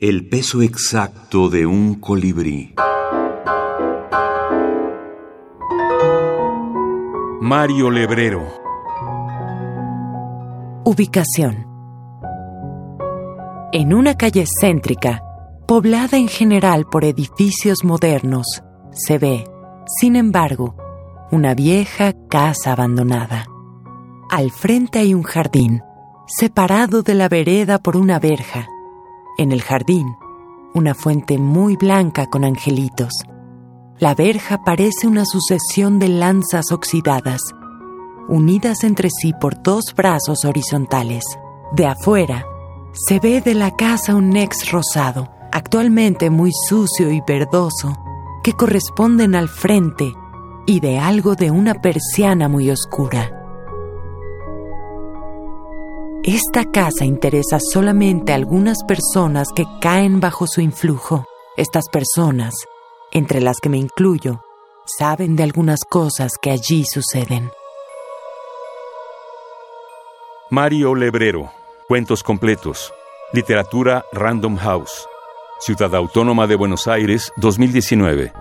El peso exacto de un colibrí. Mario Lebrero. Ubicación. En una calle céntrica, poblada en general por edificios modernos, se ve, sin embargo, una vieja casa abandonada. Al frente hay un jardín, separado de la vereda por una verja en el jardín, una fuente muy blanca con angelitos. La verja parece una sucesión de lanzas oxidadas, unidas entre sí por dos brazos horizontales. De afuera, se ve de la casa un ex rosado, actualmente muy sucio y verdoso, que corresponden al frente y de algo de una persiana muy oscura. Esta casa interesa solamente a algunas personas que caen bajo su influjo. Estas personas, entre las que me incluyo, saben de algunas cosas que allí suceden. Mario Lebrero. Cuentos completos. Literatura Random House. Ciudad Autónoma de Buenos Aires, 2019.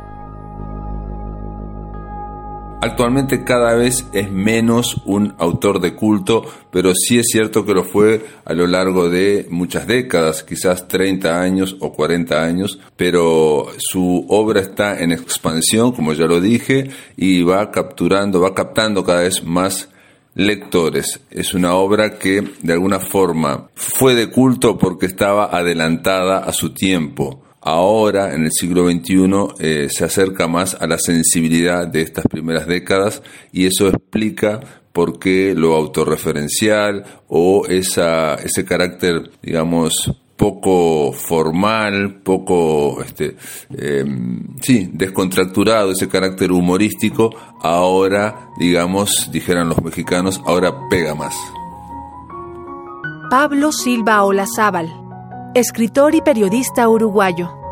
Actualmente cada vez es menos un autor de culto, pero sí es cierto que lo fue a lo largo de muchas décadas, quizás 30 años o 40 años, pero su obra está en expansión, como ya lo dije, y va capturando, va captando cada vez más lectores. Es una obra que de alguna forma fue de culto porque estaba adelantada a su tiempo ahora, en el siglo XXI, eh, se acerca más a la sensibilidad de estas primeras décadas y eso explica por qué lo autorreferencial o ese carácter, digamos, poco formal, poco, este, em, sí, descontracturado, ese carácter humorístico, ahora, digamos, dijeran los mexicanos, ahora pega más. Pablo Silva Olazábal escritor y periodista uruguayo.